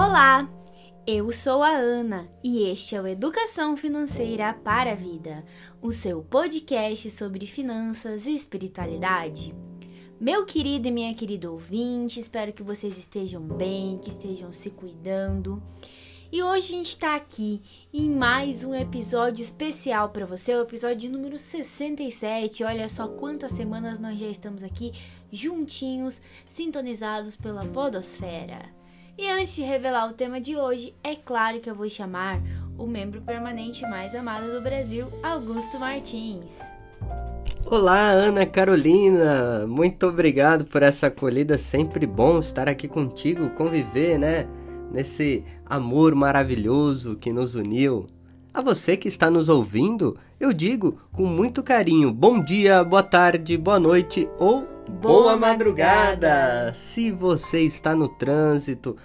Olá, eu sou a Ana e este é o Educação Financeira para a Vida, o seu podcast sobre finanças e espiritualidade. Meu querido e minha querida ouvinte, espero que vocês estejam bem, que estejam se cuidando. E hoje a gente está aqui em mais um episódio especial para você, o episódio número 67. Olha só quantas semanas nós já estamos aqui juntinhos, sintonizados pela Podosfera. E antes de revelar o tema de hoje, é claro que eu vou chamar o membro permanente mais amado do Brasil, Augusto Martins. Olá, Ana Carolina! Muito obrigado por essa acolhida. Sempre bom estar aqui contigo, conviver, né? nesse amor maravilhoso que nos uniu. A você que está nos ouvindo, eu digo com muito carinho: bom dia, boa tarde, boa noite ou boa, madrugada. Se você está no trânsito,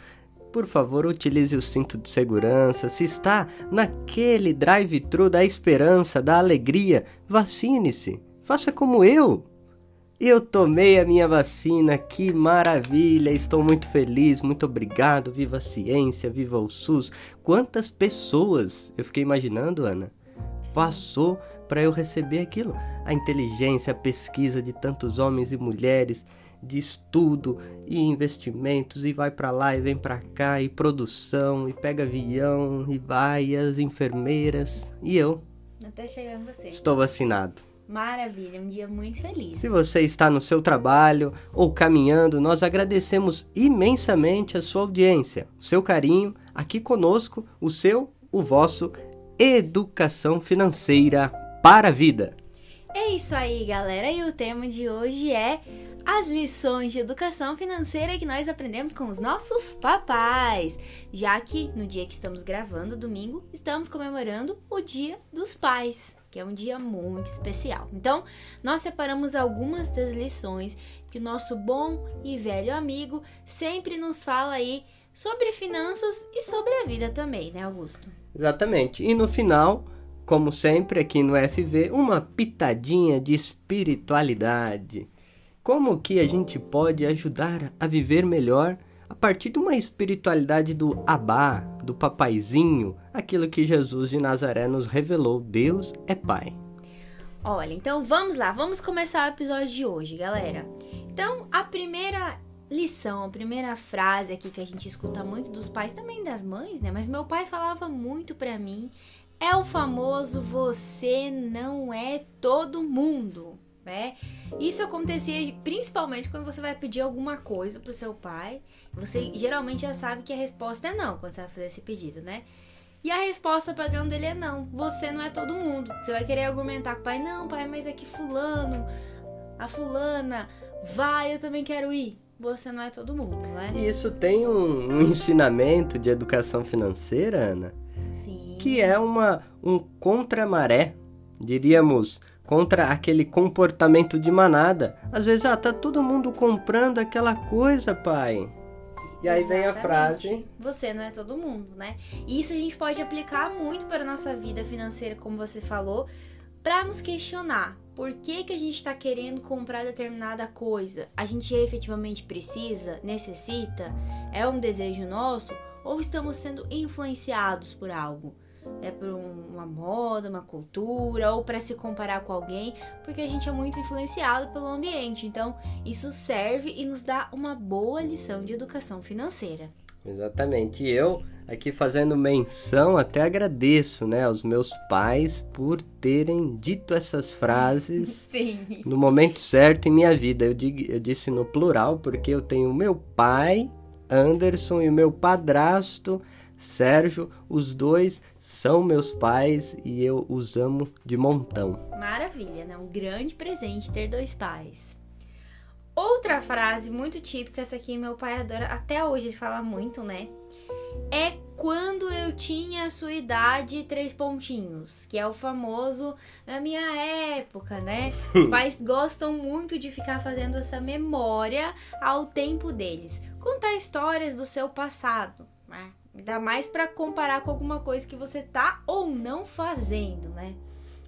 por favor, utilize o cinto de segurança. Se está naquele drive-thru da esperança, da alegria, vacine-se. Faça como eu. Eu tomei a minha vacina, que maravilha! Estou muito feliz, muito obrigado. Viva a ciência, viva o SUS. Quantas pessoas, eu fiquei imaginando, Ana, passou para eu receber aquilo? A inteligência, a pesquisa de tantos homens e mulheres, de estudo e investimentos, e vai para lá e vem para cá, e produção, e pega avião, e vai, e as enfermeiras, e eu. Até chegar em você. Estou vacinado. Maravilha, um dia muito feliz. Se você está no seu trabalho ou caminhando, nós agradecemos imensamente a sua audiência, o seu carinho aqui conosco, o seu, o vosso Educação Financeira para a Vida. É isso aí, galera. E o tema de hoje é as lições de educação financeira que nós aprendemos com os nossos papais, já que no dia que estamos gravando, domingo, estamos comemorando o Dia dos Pais que é um dia muito especial. Então, nós separamos algumas das lições que o nosso bom e velho amigo sempre nos fala aí sobre finanças e sobre a vida também, né, Augusto? Exatamente. E no final, como sempre aqui no FV, uma pitadinha de espiritualidade. Como que a gente pode ajudar a viver melhor a partir de uma espiritualidade do Abá, do papaizinho, aquilo que Jesus de Nazaré nos revelou: Deus é Pai. Olha, então vamos lá, vamos começar o episódio de hoje, galera. Então, a primeira lição, a primeira frase aqui que a gente escuta muito dos pais, também das mães, né? Mas meu pai falava muito para mim, é o famoso você não é todo mundo né? Isso acontecia principalmente quando você vai pedir alguma coisa pro seu pai. Você geralmente já sabe que a resposta é não quando você vai fazer esse pedido, né? E a resposta padrão dele é não. Você não é todo mundo. Você vai querer argumentar com o pai, não, pai, mas é que fulano, a fulana, vai, eu também quero ir. Você não é todo mundo, né? Isso tem um, um ensinamento de educação financeira, Ana? Que é uma, um contramaré, diríamos contra aquele comportamento de manada. Às vezes, ah, tá todo mundo comprando aquela coisa, pai. E aí Exatamente. vem a frase: Você não é todo mundo, né? E isso a gente pode aplicar muito para a nossa vida financeira, como você falou, para nos questionar por que, que a gente está querendo comprar determinada coisa. A gente efetivamente precisa, necessita, é um desejo nosso ou estamos sendo influenciados por algo? É por uma moda, uma cultura ou para se comparar com alguém, porque a gente é muito influenciado pelo ambiente. Então, isso serve e nos dá uma boa lição de educação financeira. Exatamente. E eu aqui fazendo menção, até agradeço, né, aos meus pais por terem dito essas frases Sim. no momento certo em minha vida. Eu, digo, eu disse no plural porque eu tenho meu pai, Anderson, e o meu padrasto, Sérgio, os dois são meus pais e eu os amo de montão. Maravilha, né? Um grande presente ter dois pais. Outra frase muito típica, essa aqui meu pai adora, até hoje ele fala muito, né? É quando eu tinha a sua idade três pontinhos, que é o famoso na minha época, né? Os pais gostam muito de ficar fazendo essa memória ao tempo deles, contar histórias do seu passado, né? Ainda mais para comparar com alguma coisa que você tá ou não fazendo, né?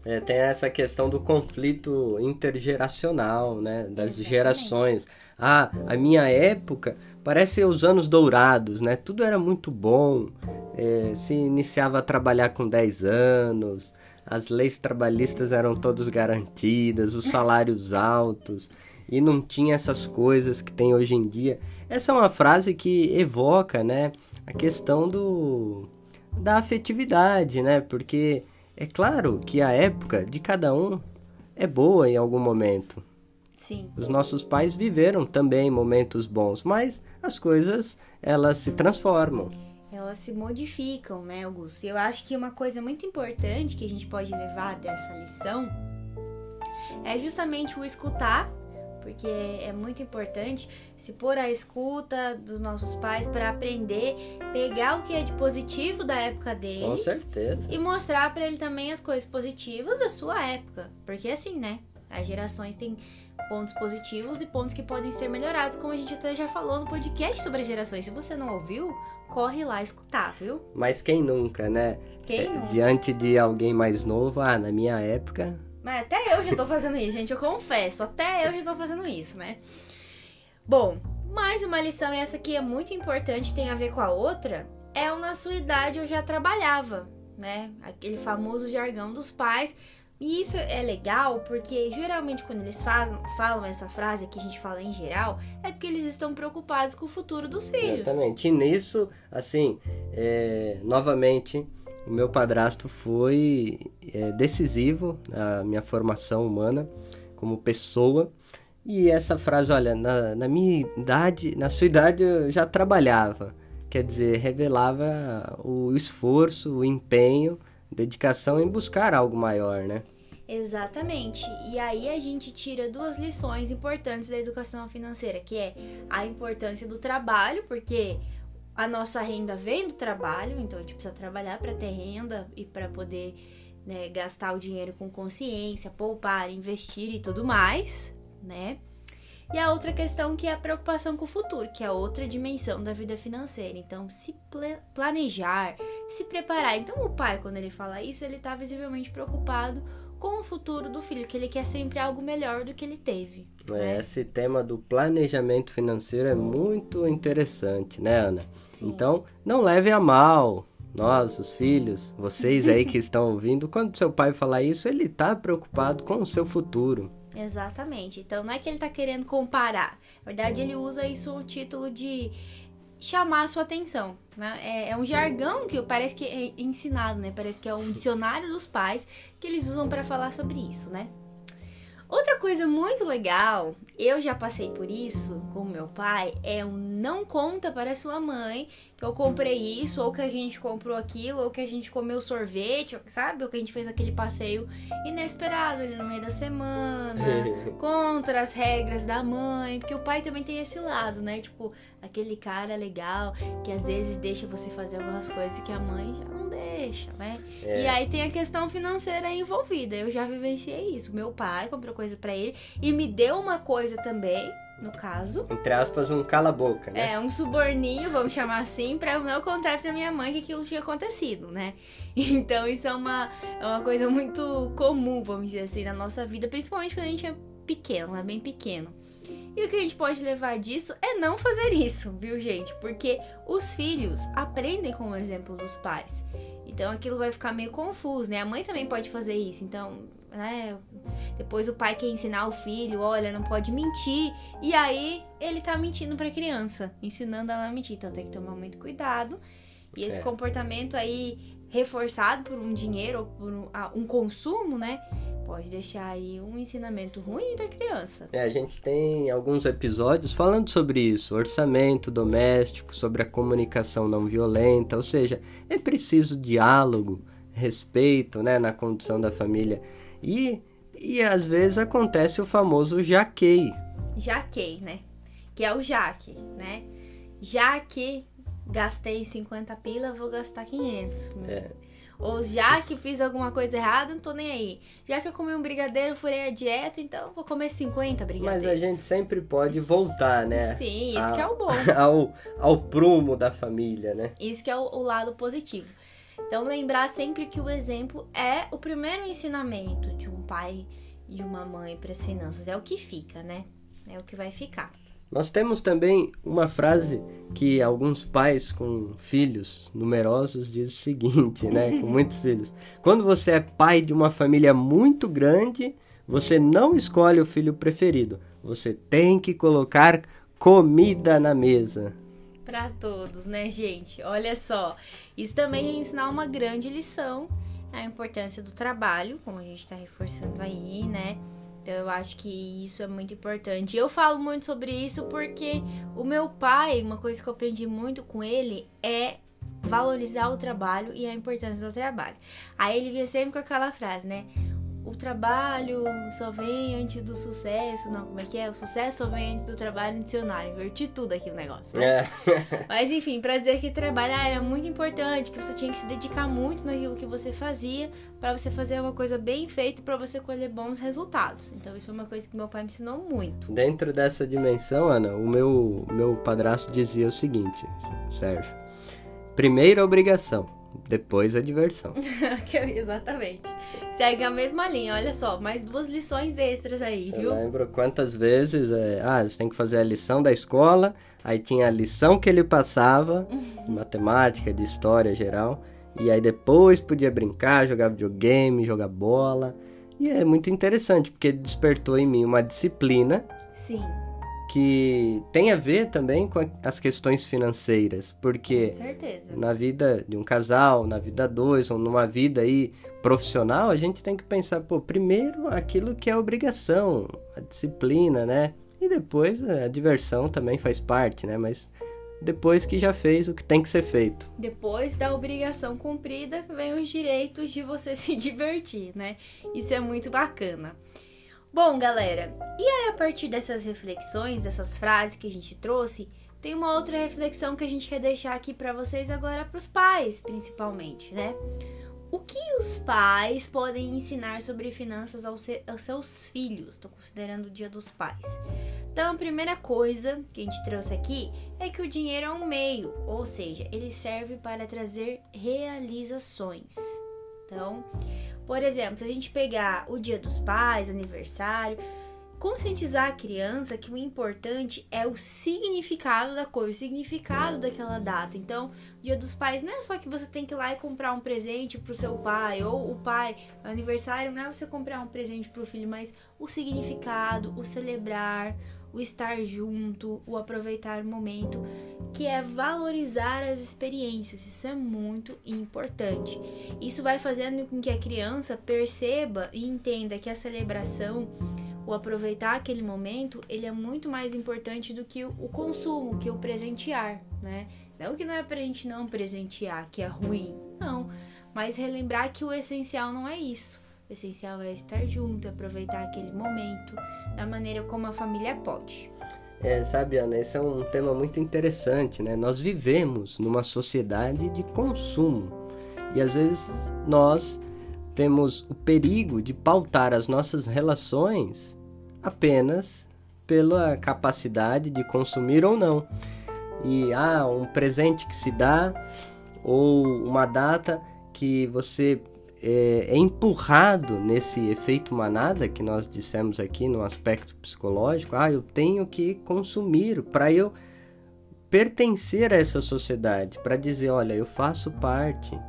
É, tem essa questão do conflito intergeracional, né? Das Exatamente. gerações. Ah, a minha época parece os anos dourados, né? Tudo era muito bom. É, se iniciava a trabalhar com 10 anos, as leis trabalhistas eram todas garantidas, os salários altos, e não tinha essas coisas que tem hoje em dia. Essa é uma frase que evoca, né, a questão do da afetividade, né? Porque é claro que a época de cada um é boa em algum momento. Sim. Os nossos pais viveram também momentos bons, mas as coisas elas se transformam. Elas se modificam, né, Augusto? E eu acho que uma coisa muito importante que a gente pode levar dessa lição é justamente o escutar, porque é muito importante se pôr à escuta dos nossos pais para aprender, pegar o que é de positivo da época Com deles certeza. e mostrar para ele também as coisas positivas da sua época. Porque assim, né? As gerações têm pontos positivos e pontos que podem ser melhorados, como a gente até já falou no podcast sobre gerações. Se você não ouviu, corre lá escutar, viu? Mas quem nunca, né? Quem É, não? Diante de alguém mais novo, ah, na minha época, Mas até eu já tô fazendo isso, gente, eu confesso. Até eu já tô fazendo isso, né? Bom, mais uma lição, e essa aqui é muito importante, tem a ver com a outra. É o na sua idade eu já trabalhava, né? Aquele famoso jargão dos pais. E isso é legal porque geralmente quando eles fazem, falam essa frase que a gente fala em geral, é porque eles estão preocupados com o futuro dos filhos. Exatamente. E nisso, assim, é, novamente, o meu padrasto foi é, decisivo na minha formação humana como pessoa. E essa frase, olha, na, na minha idade, na sua idade eu já trabalhava. Quer dizer, revelava o esforço, o empenho, dedicação em buscar algo maior, né? Exatamente. E aí a gente tira duas lições importantes da educação financeira, que é a importância do trabalho, porque a nossa renda vem do trabalho, então a gente precisa trabalhar para ter renda e para poder né, gastar o dinheiro com consciência, poupar, investir e tudo mais, né? E a outra questão que é a preocupação com o futuro, que é outra dimensão da vida financeira. Então, se pla- planejar, se preparar. Então, o pai, quando ele fala isso, ele está visivelmente preocupado com o futuro do filho, que ele quer sempre algo melhor do que ele teve. É, né? Esse tema do planejamento financeiro é muito interessante, né, Ana? Sim. Então, não leve a mal nós, os filhos, vocês aí que estão ouvindo, quando seu pai falar isso, ele tá preocupado com o seu futuro. Exatamente. Então não é que ele tá querendo comparar. Na verdade, ele usa isso no título de chamar a sua atenção. Né? É, é um jargão que parece que é ensinado, né? Parece que é um dicionário dos pais que eles usam para falar sobre isso, né? Outra coisa muito legal, eu já passei por isso com o meu pai, é um não conta para sua mãe que eu comprei isso, ou que a gente comprou aquilo, ou que a gente comeu sorvete, sabe? Ou que a gente fez aquele passeio inesperado ali no meio da semana, contra as regras da mãe, porque o pai também tem esse lado, né? Tipo, aquele cara legal que às vezes deixa você fazer algumas coisas que a mãe já não deixa, né? É. E aí tem a questão financeira envolvida. Eu já vivenciei isso. Meu pai comprou coisa pra ele e me deu uma coisa também, no caso. Entre aspas, um cala-boca, né? É, um suborninho, vamos chamar assim, pra eu não contar pra minha mãe que aquilo tinha acontecido, né? Então isso é uma, é uma coisa muito comum, vamos dizer assim, na nossa vida, principalmente quando a gente é pequeno, é bem pequeno. E o que a gente pode levar disso é não fazer isso, viu, gente? Porque os filhos aprendem com o exemplo dos pais. Então aquilo vai ficar meio confuso, né? A mãe também pode fazer isso. Então, né? Depois o pai quer ensinar o filho, olha, não pode mentir. E aí ele tá mentindo pra criança, ensinando ela a mentir. Então tem que tomar muito cuidado. E esse É. comportamento aí reforçado por um dinheiro ou por um, um consumo, né? Pode deixar aí um ensinamento ruim pra criança. É, a gente tem alguns episódios falando sobre isso, orçamento doméstico, sobre a comunicação não violenta, ou seja, é preciso diálogo, respeito, né, na condução da família. E, e às vezes acontece o famoso jaquei. Jaquei, né? Que é o jaque, né? Já que gastei 50 pila, vou gastar 500. né? É. Ou já que fiz alguma coisa errada, não tô nem aí. Já que eu comi um brigadeiro, furei a dieta, então vou comer 50 Mas brigadeiros. a gente sempre pode voltar, né, Sim, isso que é o bom. ao, ao prumo da família, né? Isso que é o, o lado positivo. Então, lembrar sempre que o exemplo é o primeiro ensinamento de um pai e uma mãe para as finanças. É o que fica, né? É o que vai ficar. Nós temos também uma frase que alguns pais com filhos numerosos dizem o seguinte, né? Com muitos filhos. Quando você é pai de uma família muito grande, você não escolhe o filho preferido. Você tem que colocar comida na mesa. Para todos, né, gente? Olha só. Isso também é ensinar uma grande lição. A importância do trabalho, como a gente está reforçando aí, né? Então eu acho que isso é muito importante. Eu falo muito sobre isso porque o meu pai, uma coisa que eu aprendi muito com ele é valorizar o trabalho e a importância do trabalho. Aí ele vinha sempre com aquela frase, né? O trabalho só vem antes do sucesso. Não, como é que é? O sucesso só vem antes do trabalho dicionário. Inverti tudo aqui o negócio. Né? É. Mas enfim, para dizer que trabalhar era muito importante, que você tinha que se dedicar muito naquilo que você fazia, para você fazer uma coisa bem feita para você colher bons resultados. Então isso foi uma coisa que meu pai me ensinou muito. Dentro dessa dimensão, Ana, o meu, meu padrasto dizia o seguinte, Sérgio. Primeira obrigação, depois a diversão. Exatamente. Segue a mesma linha, olha só, mais duas lições extras aí, viu? Eu lembro quantas vezes, é, ah, você tem que fazer a lição da escola, aí tinha a lição que ele passava, de matemática, de história geral, e aí depois podia brincar, jogar videogame, jogar bola. E é muito interessante, porque despertou em mim uma disciplina. Sim que tem a ver também com as questões financeiras, porque na vida de um casal, na vida dois, ou numa vida aí profissional, a gente tem que pensar, pô, primeiro aquilo que é obrigação, a disciplina, né? E depois a diversão também faz parte, né? Mas depois que já fez o que tem que ser feito. Depois da obrigação cumprida, vem os direitos de você se divertir, né? Isso é muito bacana. Bom, galera, e aí a partir dessas reflexões, dessas frases que a gente trouxe, tem uma outra reflexão que a gente quer deixar aqui para vocês agora para os pais, principalmente, né? O que os pais podem ensinar sobre finanças aos, seus filhos? Estou considerando o Dia dos Pais. Então, a primeira coisa que a gente trouxe aqui é que o dinheiro é um meio, ou seja, ele serve para trazer realizações. Então, por exemplo, se a gente pegar o Dia dos Pais, aniversário, conscientizar a criança que o importante é o significado da coisa, o significado daquela data. Então, Dia dos Pais não é só que você tem que ir lá e comprar um presente pro seu pai, ou o pai, aniversário não é você comprar um presente pro filho, mas o significado, o celebrar, o estar junto, o aproveitar o momento, que é valorizar as experiências. Isso é muito importante. Isso vai fazendo com que a criança perceba e entenda que a celebração, o aproveitar aquele momento, ele é muito mais importante do que o consumo, que o presentear, né? Não que não é pra gente não presentear, que é ruim, não. Mas relembrar que o essencial não é isso. O essencial é estar junto, aproveitar aquele momento da maneira como a família pode. É, sabe, Ana, esse é um tema muito interessante, né? Nós vivemos numa sociedade de consumo e às vezes nós temos o perigo de pautar as nossas relações apenas pela capacidade de consumir ou não. E ah, um presente que se dá ou uma data que você é, é, empurrado nesse efeito manada que nós dissemos aqui no aspecto psicológico. Ah, eu tenho que consumir para eu pertencer a essa sociedade, para dizer, olha, eu faço parte.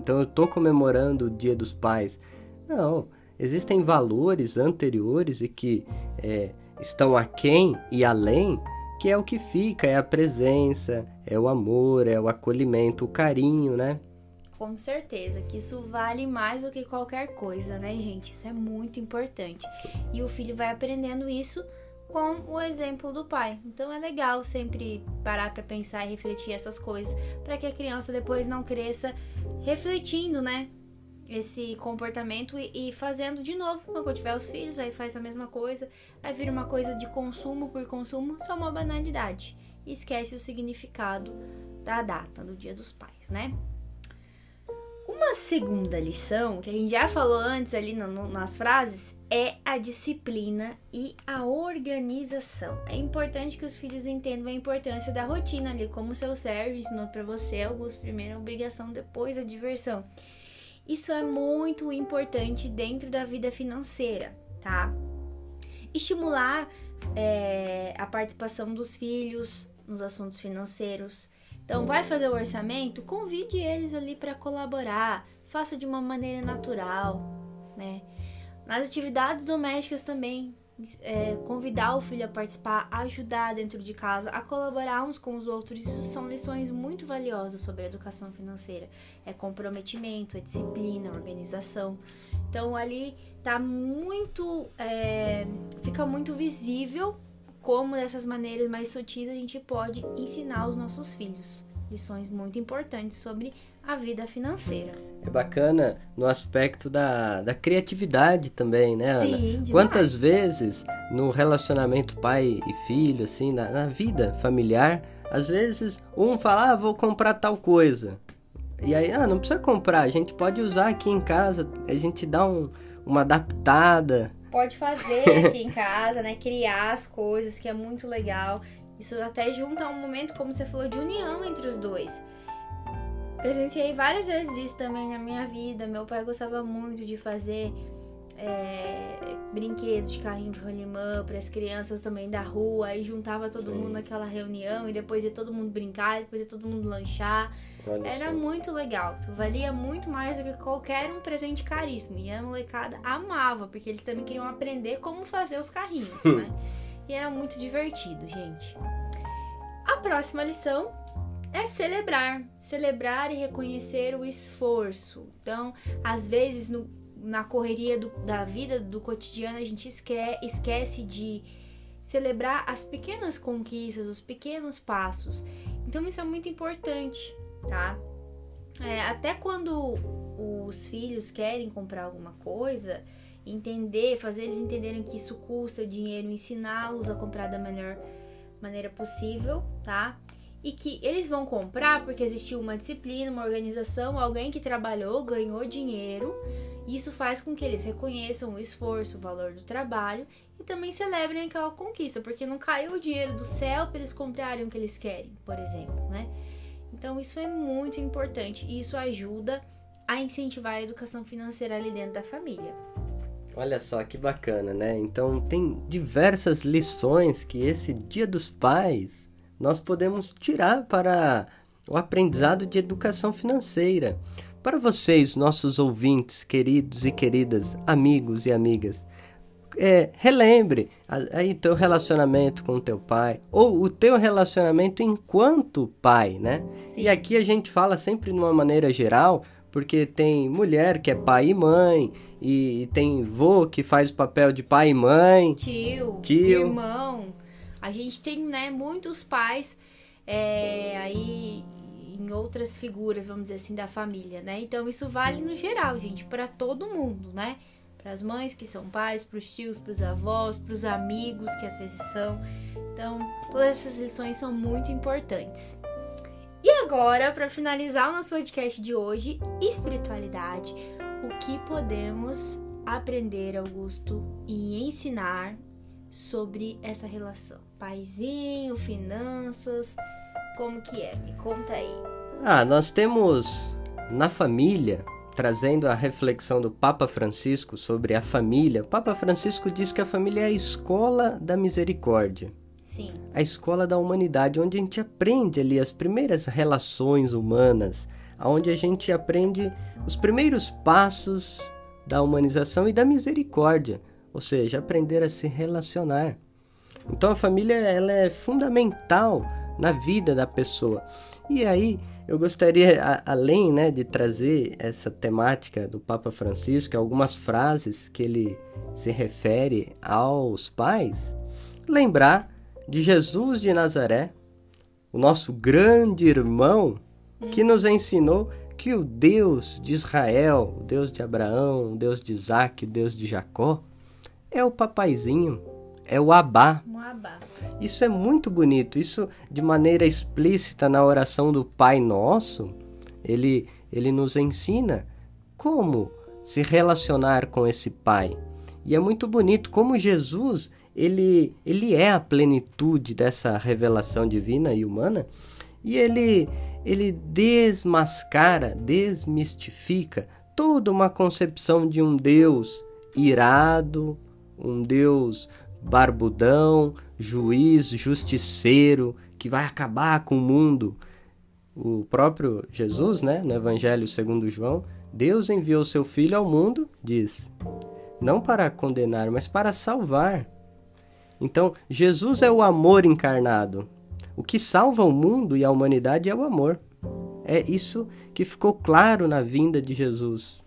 Então eu estou comemorando o Dia dos Pais. Não, existem valores anteriores e que é, estão aquém e além, que é o que fica, é a presença, é o amor, é o acolhimento, o carinho, né? Com certeza, que isso vale mais do que qualquer coisa, né, gente? Isso é muito importante. E o filho vai aprendendo isso com o exemplo do pai. Então é legal sempre parar para pensar e refletir essas coisas para que a criança depois não cresça refletindo, né? Esse comportamento e, e fazendo de novo. Quando tiver os filhos, aí faz a mesma coisa. Aí vira uma coisa de consumo por consumo, só uma banalidade. E esquece o significado da data, do dia dos pais, né? Uma segunda lição, que a gente já falou antes ali no, no, nas frases, é a disciplina e a organização. É importante que os filhos entendam a importância da rotina ali, como o seu Sérgio ensinou para você, Augusto, primeiro a obrigação, depois a diversão. Isso é muito importante dentro da vida financeira, tá? Estimular é, a participação dos filhos nos assuntos financeiros. Então, vai fazer o orçamento? Convide eles ali para colaborar, faça de uma maneira natural, né? Nas atividades domésticas também, é, convidar o filho a participar, ajudar dentro de casa, a colaborar uns com os outros. Isso são lições muito valiosas sobre a educação financeira. É comprometimento, é disciplina, organização. Então ali tá muito, é, fica muito visível como dessas maneiras mais sutis a gente pode ensinar os nossos filhos lições muito importantes sobre a vida financeira. É bacana no aspecto da, da criatividade também, né, Ana? Sim, demais. Quantas vezes no relacionamento pai e filho, assim, na, na vida familiar, às vezes um fala, ah, vou comprar tal coisa. E aí, ah, não precisa comprar, a gente pode usar aqui em casa, a gente dá um, uma adaptada. Pode fazer aqui em casa, né? Criar as coisas, que é muito legal. Isso até junta um momento, como você falou, de união entre os dois. Presenciei várias vezes isso também na minha vida. Meu pai gostava muito de fazer é, brinquedos de carrinho de rolimã para as crianças também da rua. Aí juntava todo Sim. mundo naquela reunião e depois ia todo mundo brincar, depois ia todo mundo lanchar. Olha Era assim. muito legal. Valia muito mais do que qualquer um presente caríssimo. E a molecada amava, porque eles também queriam aprender como fazer os carrinhos, né? E era muito divertido, gente. A próxima lição é celebrar, celebrar e reconhecer o esforço. Então, às vezes no, na correria do, da vida do cotidiano a gente esquece de celebrar as pequenas conquistas, os pequenos passos. Então isso é muito importante, tá? É, até quando os filhos querem comprar alguma coisa, entender, fazer eles entenderem que isso custa dinheiro, ensiná-los a comprar da melhor maneira possível, tá? E que eles vão comprar porque existiu uma disciplina, uma organização, alguém que trabalhou, ganhou dinheiro. Isso faz com que eles reconheçam o esforço, o valor do trabalho e também celebrem aquela conquista, porque não caiu o dinheiro do céu para eles comprarem o que eles querem, por exemplo, né? Então isso é muito importante e isso ajuda a incentivar a educação financeira ali dentro da família. Olha só que bacana, né? Então tem diversas lições que esse Dia dos Pais nós podemos tirar para o aprendizado de educação financeira. Para vocês, nossos ouvintes, queridos e queridas, amigos e amigas, é, relembre aí teu relacionamento com teu pai ou o teu relacionamento enquanto pai, né? Sim. E aqui a gente fala sempre de uma maneira geral, porque tem mulher que é pai e mãe, e, tem vô que faz o papel de pai e mãe. Tio, tio. irmão. A gente tem, né, muitos pais é, aí em outras figuras, vamos dizer assim, da família, né? Então isso vale no geral, gente, para todo mundo, né? Para as mães que são pais, para os tios, para os avós, para os amigos que às vezes são. Então, todas essas lições são muito importantes. Agora, para finalizar o nosso podcast de hoje, espiritualidade, o que podemos aprender, Augusto, e ensinar sobre essa relação? Paizinho, finanças, como que é? Me conta aí. Ah, nós temos na família, trazendo a reflexão do Papa Francisco sobre a família. O Papa Francisco diz que a família é a escola da misericórdia. Sim. A escola da humanidade, onde a gente aprende ali as primeiras relações humanas, onde a gente aprende os primeiros passos da humanização e da misericórdia, ou seja, aprender a se relacionar. Então a família ela é fundamental na vida da pessoa. E aí eu gostaria, a, além né, de trazer essa temática do Papa Francisco, algumas frases que ele se refere aos pais, lembrar de Jesus de Nazaré, o nosso grande irmão, que nos ensinou que o Deus de Israel, o Deus de Abraão, o Deus de Isaac, o Deus de Jacó, é o papaizinho, é o Abá. Um abá. Isso é muito bonito. Isso de maneira explícita na oração do Pai Nosso, ele, ele nos ensina como se relacionar com esse Pai. E é muito bonito como Jesus, ele, ele é a plenitude dessa revelação divina e humana, e ele, ele desmascara, desmistifica toda uma concepção de um Deus irado, um Deus barbudão, juiz, justiceiro, que vai acabar com o mundo. O próprio Jesus, né, no Evangelho segundo João, Deus enviou seu filho ao mundo, diz, não para condenar, mas para salvar. Então, Jesus é o amor encarnado. O que salva o mundo e a humanidade é o amor. É isso que ficou claro na vinda de Jesus.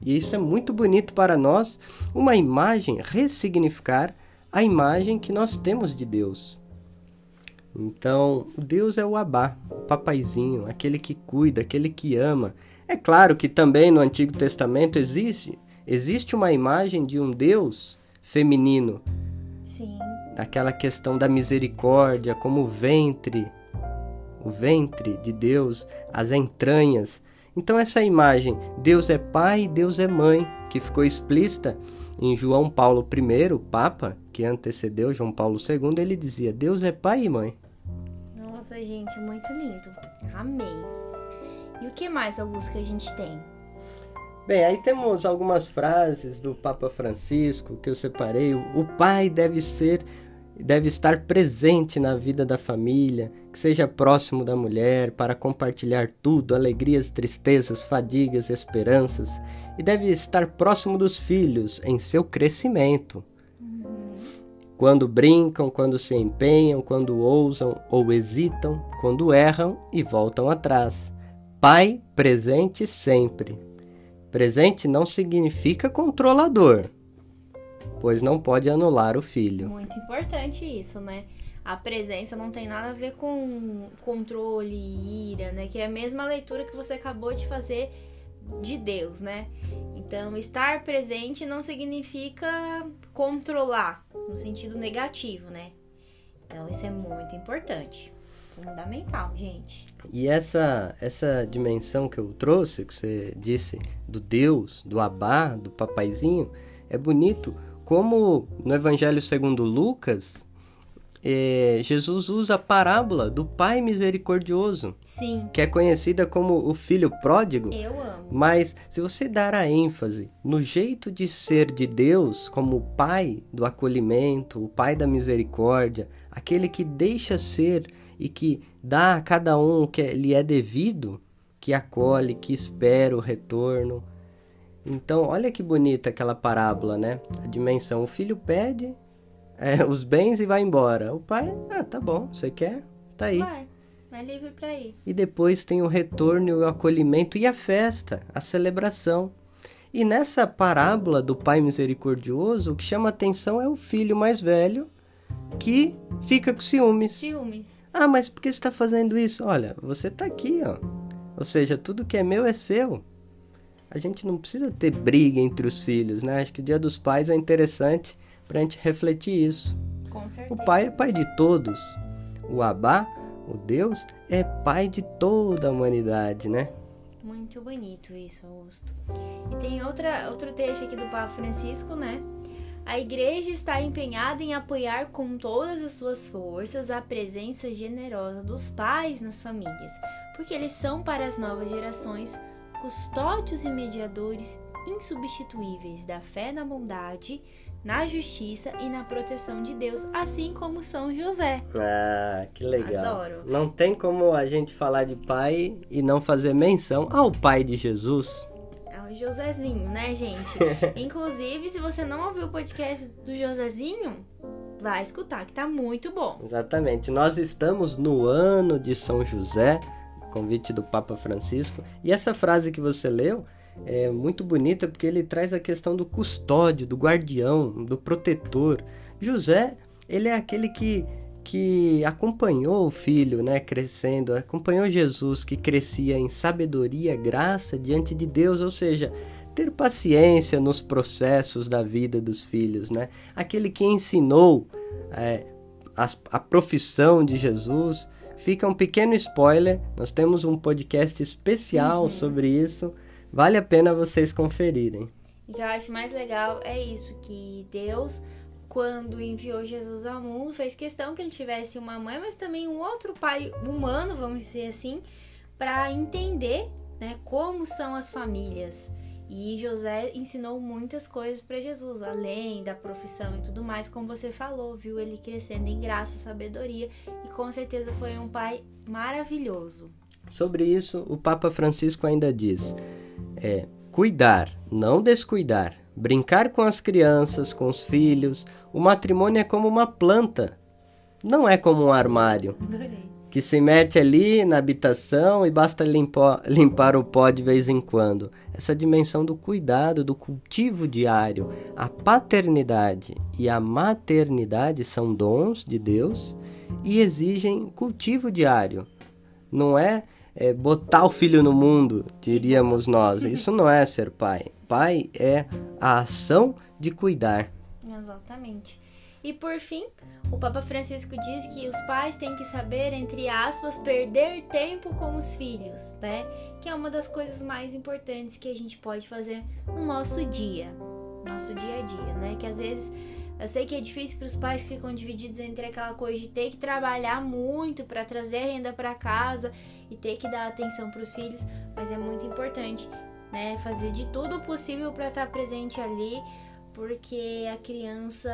E isso é muito bonito para nós, uma imagem, ressignificar a imagem que nós temos de Deus. Então, Deus é o Abá, o papaizinho, aquele que cuida, aquele que ama. É claro que também no Antigo Testamento existe, existe uma imagem de um Deus feminino. Sim. Daquela questão da misericórdia, como o ventre, o ventre de Deus, as entranhas. Então essa imagem, Deus é pai, Deus é mãe, que ficou explícita em João Paulo I, Papa, que antecedeu João Paulo II, ele dizia: Deus é pai e mãe. Nossa, gente, muito lindo. Amei. E o que mais, Augusto, que a gente tem? Bem, aí temos algumas frases do Papa Francisco que eu separei. O pai deve ser deve estar presente na vida da família, que seja próximo da mulher para compartilhar tudo, alegrias, tristezas, fadigas, esperanças, e deve estar próximo dos filhos em seu crescimento. Quando brincam, quando se empenham, quando ousam ou hesitam, quando erram e voltam atrás. Pai presente sempre. Presente não significa controlador pois não pode anular o filho. Muito importante isso, né? A presença não tem nada a ver com controle e ira, né? Que é a mesma leitura que você acabou de fazer de Deus, né? Então, estar presente não significa controlar, no sentido negativo, né? Então, isso é muito importante. Fundamental, gente. E essa essa dimensão que eu trouxe, que você disse, do Deus, do Abá, do papaizinho, é bonito como no Evangelho segundo Lucas, é, Jesus usa a parábola do Pai Misericordioso. Sim. Que é conhecida como o Filho Pródigo. Eu amo. Mas se você dar a ênfase no jeito de ser de Deus, como o Pai do acolhimento, o Pai da misericórdia, aquele que deixa ser e que dá a cada um o que lhe é devido, que acolhe, que espera o retorno, então, olha que bonita aquela parábola, né? A dimensão: o filho pede é, os bens e vai embora. O pai, ah, tá bom, você quer? Tá aí. Vai, vai livre pra ir. E depois tem o retorno, o acolhimento e a festa, a celebração. E nessa parábola do pai misericordioso, o que chama atenção é o filho mais velho que fica com ciúmes. Ciúmes. Ah, mas por que você está fazendo isso? Olha, você está aqui, ó. Ou seja, tudo que é meu é seu a gente não precisa ter briga entre os filhos, né? Acho que o Dia dos Pais é interessante para a gente refletir isso. Com certeza. O pai é pai de todos. O Abá, o Deus, é pai de toda a humanidade, né? Muito bonito isso, Augusto. E tem outra, outro texto aqui do Papa Francisco, né? A igreja está empenhada em apoiar com todas as suas forças a presença generosa dos pais nas famílias, porque eles são para as novas gerações custódios e mediadores insubstituíveis da fé na bondade, na justiça e na proteção de Deus, assim como São José. Ah, que legal. Adoro. Não tem como a gente falar de pai e não fazer menção ao pai de Jesus. Josézinho, né, gente? Inclusive, se você não ouviu o podcast do Josézinho, vai escutar, que tá muito bom. Exatamente. Nós estamos no ano de São José convite do Papa Francisco. E essa frase que você leu é muito bonita porque ele traz a questão do custódio, do guardião, do protetor. José, ele é aquele que que acompanhou o filho, né, crescendo, acompanhou Jesus que crescia em sabedoria, graça diante de Deus, ou seja, ter paciência nos processos da vida dos filhos, né? Aquele que ensinou é, a, a profissão de Jesus, Fica um pequeno spoiler, nós temos um podcast especial uhum. sobre isso. Vale a pena vocês conferirem. O que eu acho mais legal é isso, que Deus, quando enviou Jesus ao mundo, fez questão que ele tivesse uma mãe, mas também um outro pai humano, vamos dizer assim, para entender né, como são as famílias. E José ensinou muitas coisas para Jesus, além da profissão e tudo mais, como você falou, viu ele crescendo em graça, sabedoria e com certeza foi um pai maravilhoso. Sobre isso, o Papa Francisco ainda diz: é cuidar, não descuidar, brincar com as crianças, com os filhos. O matrimônio é como uma planta, não é como um armário. Adorei que se mete ali na habitação e basta limpar, limpar o pó de vez em quando. Essa dimensão do cuidado, do cultivo diário. A paternidade e a maternidade são dons de Deus e exigem cultivo diário. Não é, é botar o filho no mundo, diríamos nós. Isso não é ser pai. Pai é a ação de cuidar. Exatamente. E por fim, o Papa Francisco diz que os pais têm que saber, entre aspas, perder tempo com os filhos, né? Que é uma das coisas mais importantes que a gente pode fazer no nosso dia, nosso dia a dia, né? Que às vezes eu sei que é difícil para os pais que ficam divididos entre aquela coisa de ter que trabalhar muito para trazer renda para casa e ter que dar atenção para os filhos, mas é muito importante, né? Fazer de tudo possível para estar presente ali porque a criança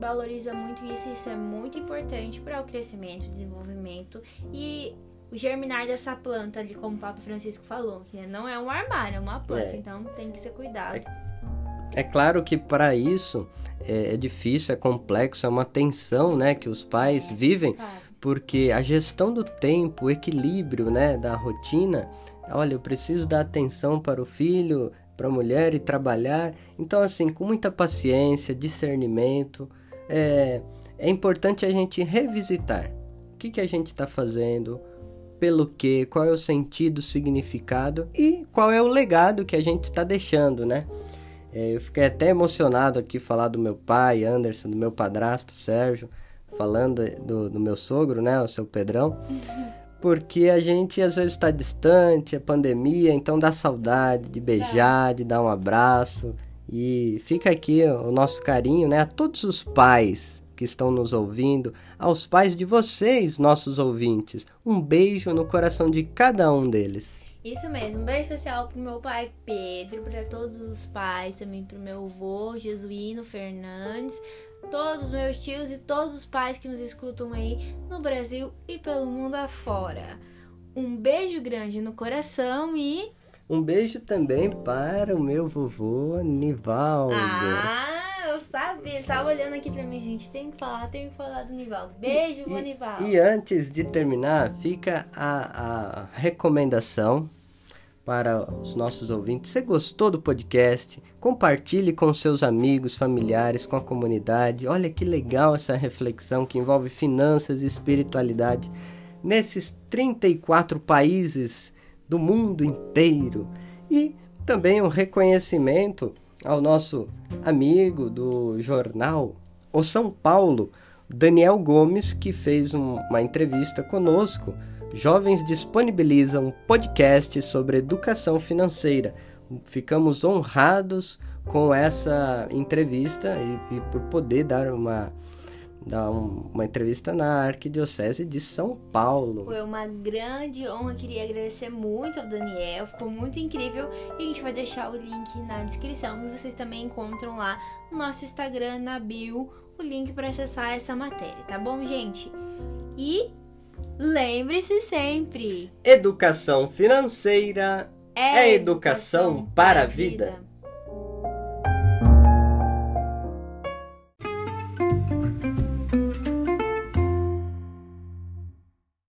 valoriza muito isso e isso é muito importante para o crescimento, desenvolvimento e o germinar dessa planta ali, como o Papa Francisco falou, que não é um armário, é uma planta, é. então tem que ser cuidado. É, é claro que para isso é, é, difícil, é complexo, é uma tensão, né, que os pais é, vivem, claro. porque a gestão do tempo, o equilíbrio, né, da rotina, olha, eu preciso dar atenção para o filho, para a mulher e trabalhar. Então, assim, com muita paciência, discernimento, é, é importante a gente revisitar o que, que a gente está fazendo, pelo que, qual é o sentido, significado e qual é o legado que a gente está deixando, né? É, eu fiquei até emocionado aqui falar do meu pai, Anderson, do meu padrasto, Sérgio, falando do, do meu sogro, né, o seu Pedrão. Porque a gente às vezes está distante, é pandemia, então dá saudade de beijar, de dar um abraço. E fica aqui o nosso carinho, né, a todos os pais que estão nos ouvindo, aos pais de vocês, nossos ouvintes. Um beijo no coração de cada um deles. Isso mesmo, um beijo especial pro meu pai Pedro, para todos os pais, também pro meu avô Jesuíno Fernandes, todos os meus tios e todos os pais que nos escutam aí no Brasil e pelo mundo afora. Um beijo grande no coração e. Um beijo também para o meu vovô Nivaldo. Ah, eu sabia. Ele tava olhando aqui pra mim, gente. Tem que falar, tem que falar do Nivaldo. Beijo, e, Nivaldo. E antes de terminar, fica a, a recomendação para os nossos ouvintes. Se gostou do podcast, compartilhe com seus amigos, familiares, com a comunidade. Olha que legal essa reflexão que envolve finanças e espiritualidade nesses 34 países do mundo inteiro. E também um reconhecimento ao nosso amigo do jornal O São Paulo, Daniel Gomes, que fez um, uma entrevista conosco Jovens disponibilizam podcast sobre educação financeira. Ficamos honrados com essa entrevista e, e por poder dar uma dar um, uma entrevista na Arquidiocese de São Paulo. Foi uma grande honra, queria agradecer muito ao Daniel, ficou muito incrível e a gente vai deixar o link na descrição e vocês também encontram lá no nosso Instagram, na bio, o link para acessar essa matéria, tá bom, gente? E Lembre-se sempre: educação financeira é, é educação, educação para a vida. vida.